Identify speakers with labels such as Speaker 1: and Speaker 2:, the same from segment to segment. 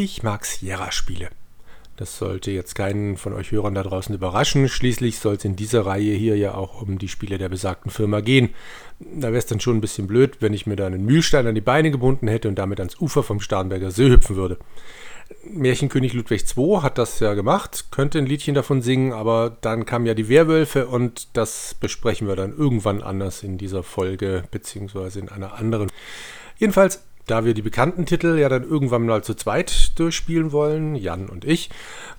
Speaker 1: Ich mag Sierra-Spiele. Das sollte jetzt keinen von euch Hörern da draußen überraschen. Schließlich soll es in dieser Reihe hier ja auch um die Spiele der besagten Firma gehen. Da wäre es dann schon ein bisschen blöd, wenn ich mir da einen Mühlstein an die Beine gebunden hätte und damit ans Ufer vom Starnberger See hüpfen würde. Märchenkönig Ludwig II hat das ja gemacht, könnte ein Liedchen davon singen, aber dann kamen ja die Werwölfe und das besprechen wir dann irgendwann anders in dieser Folge, beziehungsweise in einer anderen. Jedenfalls da wir die bekannten Titel ja dann irgendwann mal zu zweit durchspielen wollen, Jan und ich,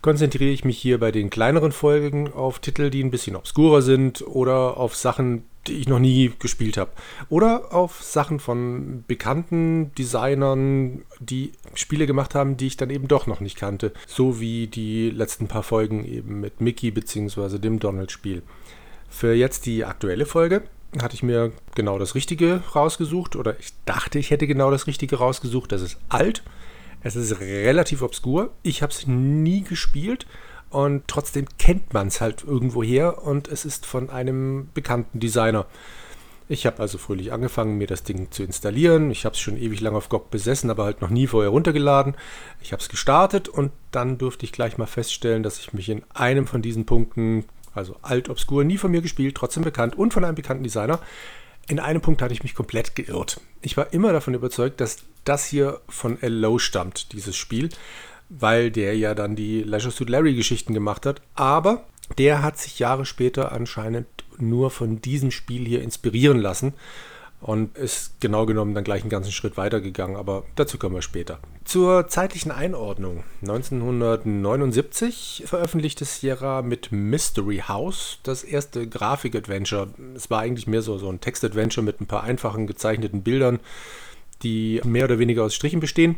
Speaker 1: konzentriere ich mich hier bei den kleineren Folgen auf Titel, die ein bisschen obskurer sind oder auf Sachen, die ich noch nie gespielt habe. Oder auf Sachen von bekannten Designern, die Spiele gemacht haben, die ich dann eben doch noch nicht kannte. So wie die letzten paar Folgen eben mit Mickey bzw. dem Donald-Spiel. Für jetzt die aktuelle Folge hatte ich mir genau das Richtige rausgesucht oder ich dachte, ich hätte genau das Richtige rausgesucht. Das ist alt, es ist relativ obskur. Ich habe es nie gespielt und trotzdem kennt man es halt irgendwoher und es ist von einem bekannten Designer. Ich habe also fröhlich angefangen, mir das Ding zu installieren. Ich habe es schon ewig lang auf GOG besessen, aber halt noch nie vorher runtergeladen. Ich habe es gestartet und dann durfte ich gleich mal feststellen, dass ich mich in einem von diesen Punkten also alt, obskur, nie von mir gespielt, trotzdem bekannt und von einem bekannten Designer. In einem Punkt hatte ich mich komplett geirrt. Ich war immer davon überzeugt, dass das hier von L. Lowe stammt, dieses Spiel, weil der ja dann die Leisure Suit Larry Geschichten gemacht hat. Aber der hat sich Jahre später anscheinend nur von diesem Spiel hier inspirieren lassen und ist genau genommen dann gleich einen ganzen Schritt weitergegangen, aber dazu kommen wir später. Zur zeitlichen Einordnung. 1979 veröffentlichte Sierra mit Mystery House das erste Grafik-Adventure. Es war eigentlich mehr so, so ein Text-Adventure mit ein paar einfachen gezeichneten Bildern, die mehr oder weniger aus Strichen bestehen.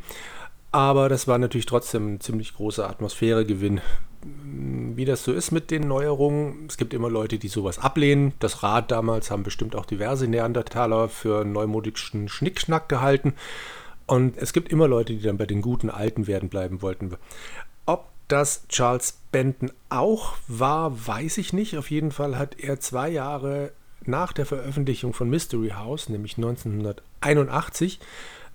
Speaker 1: Aber das war natürlich trotzdem ein ziemlich großer Atmosphäregewinn wie das so ist mit den Neuerungen. Es gibt immer Leute, die sowas ablehnen. Das Rad damals haben bestimmt auch diverse Neandertaler für neumodischen Schnickschnack gehalten. Und es gibt immer Leute, die dann bei den guten alten werden bleiben wollten. Ob das Charles Benton auch war, weiß ich nicht. Auf jeden Fall hat er zwei Jahre nach der Veröffentlichung von Mystery House, nämlich 1981,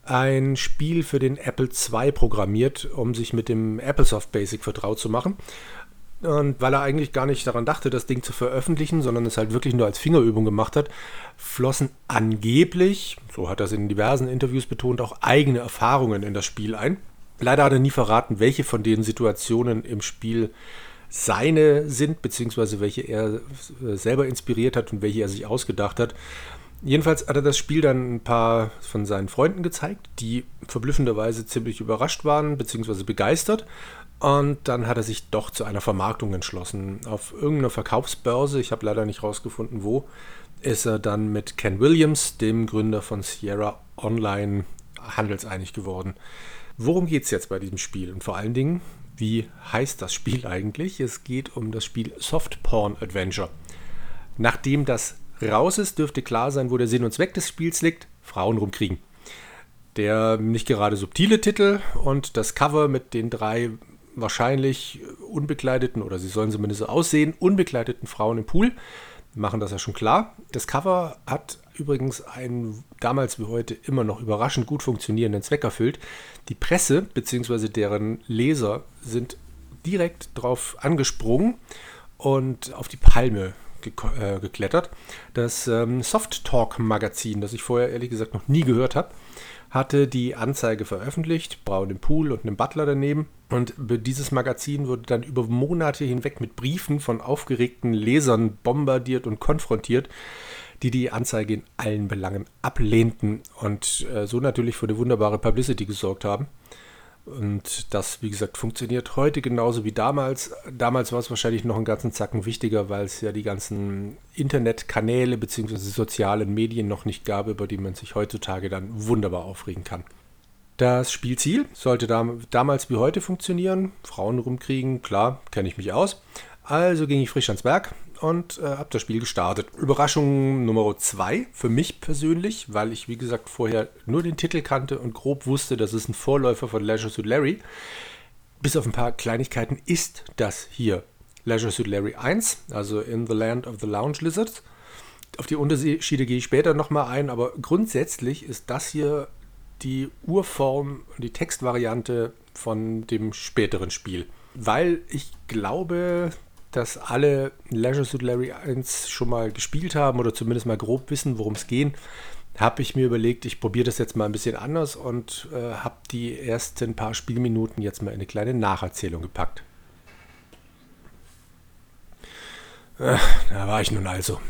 Speaker 1: ein Spiel für den Apple II programmiert, um sich mit dem Applesoft Basic vertraut zu machen. Und weil er eigentlich gar nicht daran dachte, das Ding zu veröffentlichen, sondern es halt wirklich nur als Fingerübung gemacht hat, flossen angeblich, so hat er es in diversen Interviews betont, auch eigene Erfahrungen in das Spiel ein. Leider hat er nie verraten, welche von den Situationen im Spiel seine sind, beziehungsweise welche er selber inspiriert hat und welche er sich ausgedacht hat. Jedenfalls hat er das Spiel dann ein paar von seinen Freunden gezeigt, die verblüffenderweise ziemlich überrascht waren bzw. begeistert. Und dann hat er sich doch zu einer Vermarktung entschlossen. Auf irgendeiner Verkaufsbörse, ich habe leider nicht rausgefunden wo, ist er dann mit Ken Williams, dem Gründer von Sierra Online, handelseinig geworden. Worum geht es jetzt bei diesem Spiel? Und vor allen Dingen, wie heißt das Spiel eigentlich? Es geht um das Spiel Soft Porn Adventure. Nachdem das raus ist, dürfte klar sein, wo der Sinn und Zweck des Spiels liegt: Frauen rumkriegen. Der nicht gerade subtile Titel und das Cover mit den drei wahrscheinlich unbekleideten, oder sie sollen zumindest so aussehen, unbekleideten Frauen im Pool machen das ja schon klar. Das Cover hat übrigens einen damals wie heute immer noch überraschend gut funktionierenden Zweck erfüllt. Die Presse bzw. deren Leser sind direkt drauf angesprungen und auf die Palme äh, geklettert. Das ähm, Soft Talk Magazin, das ich vorher ehrlich gesagt noch nie gehört habe, hatte die Anzeige veröffentlicht, Braun im Pool und einem Butler daneben. Und dieses Magazin wurde dann über Monate hinweg mit Briefen von aufgeregten Lesern bombardiert und konfrontiert, die die Anzeige in allen Belangen ablehnten und äh, so natürlich für eine wunderbare Publicity gesorgt haben. Und das, wie gesagt, funktioniert heute genauso wie damals. Damals war es wahrscheinlich noch einen ganzen Zacken wichtiger, weil es ja die ganzen Internetkanäle bzw. sozialen Medien noch nicht gab, über die man sich heutzutage dann wunderbar aufregen kann. Das Spielziel sollte damals wie heute funktionieren. Frauen rumkriegen, klar, kenne ich mich aus. Also ging ich frisch ans Werk und äh, habe das Spiel gestartet. Überraschung Nummer zwei für mich persönlich, weil ich wie gesagt vorher nur den Titel kannte und grob wusste, dass es ein Vorläufer von Leisure Suit Larry. Bis auf ein paar Kleinigkeiten ist das hier Leisure Suit Larry 1, also In the Land of the Lounge Lizards. Auf die Unterschiede gehe ich später nochmal ein, aber grundsätzlich ist das hier die Urform, die Textvariante von dem späteren Spiel. Weil ich glaube, dass alle Leisure Suit Larry 1 schon mal gespielt haben oder zumindest mal grob wissen, worum es geht, habe ich mir überlegt, ich probiere das jetzt mal ein bisschen anders und äh, habe die ersten paar Spielminuten jetzt mal in eine kleine Nacherzählung gepackt. Äh, da war ich nun also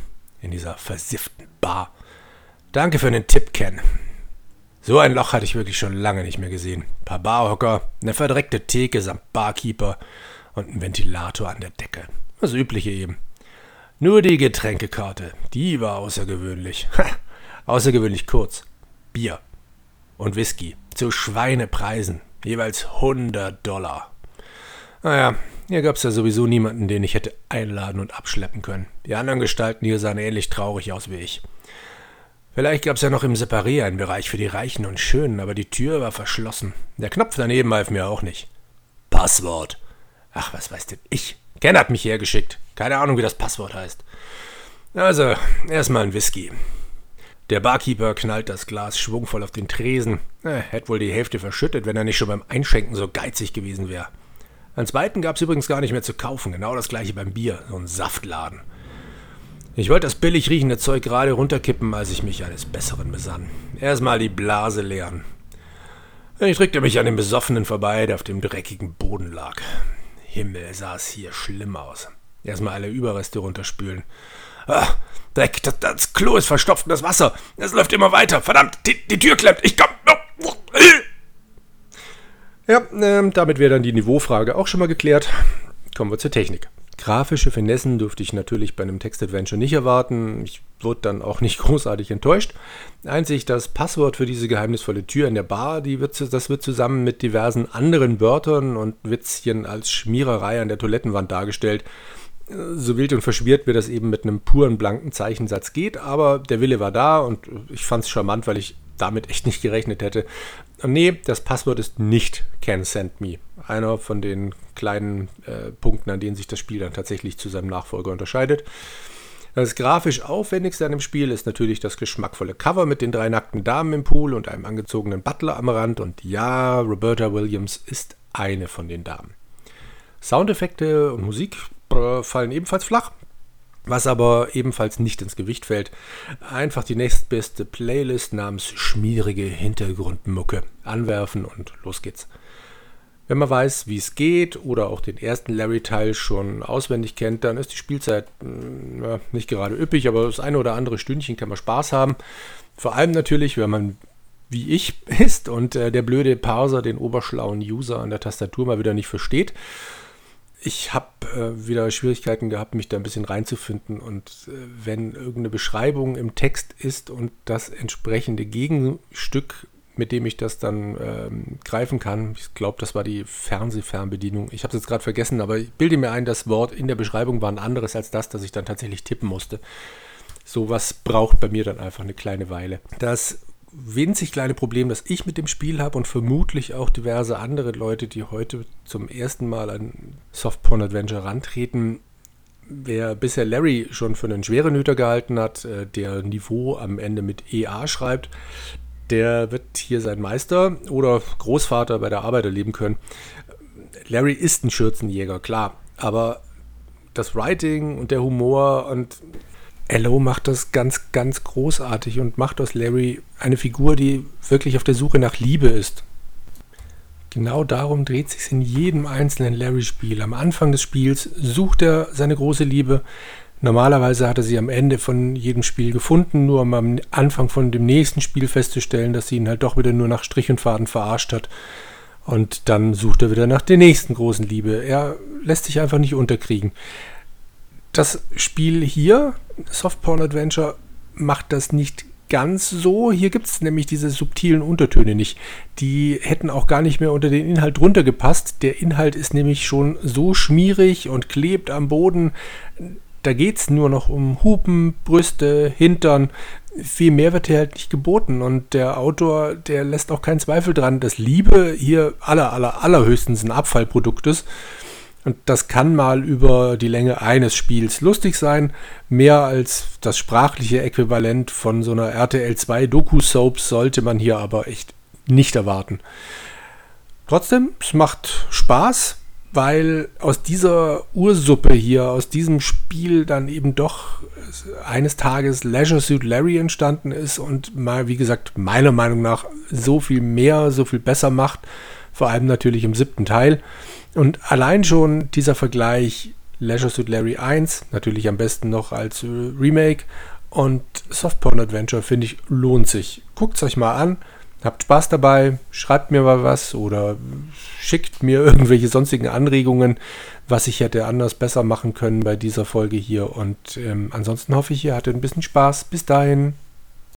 Speaker 1: in dieser versifften Bar. Danke für den Tipp, Ken. So ein Loch hatte ich wirklich schon lange nicht mehr gesehen. Ein paar Barhocker, eine verdreckte Theke samt Barkeeper und ein Ventilator an der Decke. Das Übliche eben. Nur die Getränkekarte, die war außergewöhnlich. außergewöhnlich kurz. Bier und Whisky zu Schweinepreisen, jeweils 100 Dollar. Naja, hier gab es ja sowieso niemanden, den ich hätte einladen und abschleppen können. Die anderen Gestalten hier sahen ähnlich traurig aus wie ich. Vielleicht gab es ja noch im Separé einen Bereich für die Reichen und Schönen, aber die Tür war verschlossen. Der Knopf daneben half mir auch nicht. Passwort. Ach, was weiß denn ich? Ken hat mich hergeschickt. Keine Ahnung, wie das Passwort heißt. Also, erstmal ein Whisky. Der Barkeeper knallt das Glas schwungvoll auf den Tresen. Er hätte wohl die Hälfte verschüttet, wenn er nicht schon beim Einschenken so geizig gewesen wäre. Einen zweiten gab es übrigens gar nicht mehr zu kaufen. Genau das gleiche beim Bier. So ein Saftladen. Ich wollte das billig riechende Zeug gerade runterkippen, als ich mich eines Besseren besann. Erstmal die Blase leeren. Ich drückte mich an dem Besoffenen vorbei, der auf dem dreckigen Boden lag. Himmel, sah es hier schlimm aus. Erstmal alle Überreste runterspülen. Ah, Dreck, das, das Klo ist verstopft und das Wasser. Es läuft immer weiter. Verdammt, die, die Tür klemmt. Ich komm. Ja, äh, damit wäre dann die Niveaufrage auch schon mal geklärt. Kommen wir zur Technik. Grafische Finessen durfte ich natürlich bei einem Text-Adventure nicht erwarten. Ich wurde dann auch nicht großartig enttäuscht. Einzig das Passwort für diese geheimnisvolle Tür in der Bar, wird, das wird zusammen mit diversen anderen Wörtern und Witzchen als Schmiererei an der Toilettenwand dargestellt. So wild und verschwirrt, wie das eben mit einem puren blanken Zeichensatz geht, aber der Wille war da und ich fand es charmant, weil ich damit echt nicht gerechnet hätte. Nee, das Passwort ist nicht Can Send Me. Einer von den kleinen äh, Punkten, an denen sich das Spiel dann tatsächlich zu seinem Nachfolger unterscheidet. Das grafisch aufwendigste an dem Spiel ist natürlich das geschmackvolle Cover mit den drei nackten Damen im Pool und einem angezogenen Butler am Rand. Und ja, Roberta Williams ist eine von den Damen. Soundeffekte und Musik fallen ebenfalls flach. Was aber ebenfalls nicht ins Gewicht fällt, einfach die nächstbeste Playlist namens Schmierige Hintergrundmucke anwerfen und los geht's. Wenn man weiß, wie es geht oder auch den ersten Larry-Teil schon auswendig kennt, dann ist die Spielzeit hm, ja, nicht gerade üppig, aber das eine oder andere Stündchen kann man Spaß haben. Vor allem natürlich, wenn man wie ich ist und äh, der blöde Parser den oberschlauen User an der Tastatur mal wieder nicht versteht ich habe äh, wieder Schwierigkeiten gehabt, mich da ein bisschen reinzufinden. Und äh, wenn irgendeine Beschreibung im Text ist und das entsprechende Gegenstück, mit dem ich das dann ähm, greifen kann, ich glaube, das war die Fernsehfernbedienung. Ich habe es jetzt gerade vergessen, aber ich bilde mir ein, das Wort in der Beschreibung war ein anderes als das, das ich dann tatsächlich tippen musste. Sowas braucht bei mir dann einfach eine kleine Weile. Das winzig kleine Problem, das ich mit dem Spiel habe und vermutlich auch diverse andere Leute, die heute zum ersten Mal an Softporn Adventure rantreten. Wer bisher Larry schon für einen schweren Hüter gehalten hat, äh, der Niveau am Ende mit EA schreibt, der wird hier sein Meister oder Großvater bei der Arbeit erleben können. Larry ist ein Schürzenjäger, klar, aber das Writing und der Humor und Ello macht das ganz, ganz großartig und macht aus Larry eine Figur, die wirklich auf der Suche nach Liebe ist. Genau darum dreht sich in jedem einzelnen Larry-Spiel. Am Anfang des Spiels sucht er seine große Liebe. Normalerweise hat er sie am Ende von jedem Spiel gefunden, nur um am Anfang von dem nächsten Spiel festzustellen, dass sie ihn halt doch wieder nur nach Strich und Faden verarscht hat. Und dann sucht er wieder nach der nächsten großen Liebe. Er lässt sich einfach nicht unterkriegen. Das Spiel hier, Softporn Adventure, macht das nicht ganz so. Hier gibt es nämlich diese subtilen Untertöne nicht. Die hätten auch gar nicht mehr unter den Inhalt drunter gepasst. Der Inhalt ist nämlich schon so schmierig und klebt am Boden. Da geht es nur noch um Hupen, Brüste, Hintern. Viel mehr wird hier halt nicht geboten. Und der Autor, der lässt auch keinen Zweifel dran, dass Liebe hier aller, aller, allerhöchstens ein Abfallprodukt ist. Und das kann mal über die Länge eines Spiels lustig sein. Mehr als das sprachliche Äquivalent von so einer RTL 2 Doku-Soap sollte man hier aber echt nicht erwarten. Trotzdem, es macht Spaß, weil aus dieser Ursuppe hier, aus diesem Spiel dann eben doch eines Tages Leisure Suit Larry entstanden ist und mal, wie gesagt, meiner Meinung nach so viel mehr, so viel besser macht. Vor allem natürlich im siebten Teil. Und allein schon dieser Vergleich Leisure Suit Larry 1, natürlich am besten noch als Remake und Softporn Adventure, finde ich, lohnt sich. Guckt es euch mal an. Habt Spaß dabei, schreibt mir mal was oder schickt mir irgendwelche sonstigen Anregungen, was ich hätte anders besser machen können bei dieser Folge hier. Und ähm, ansonsten hoffe ich, ihr hattet ein bisschen Spaß. Bis dahin.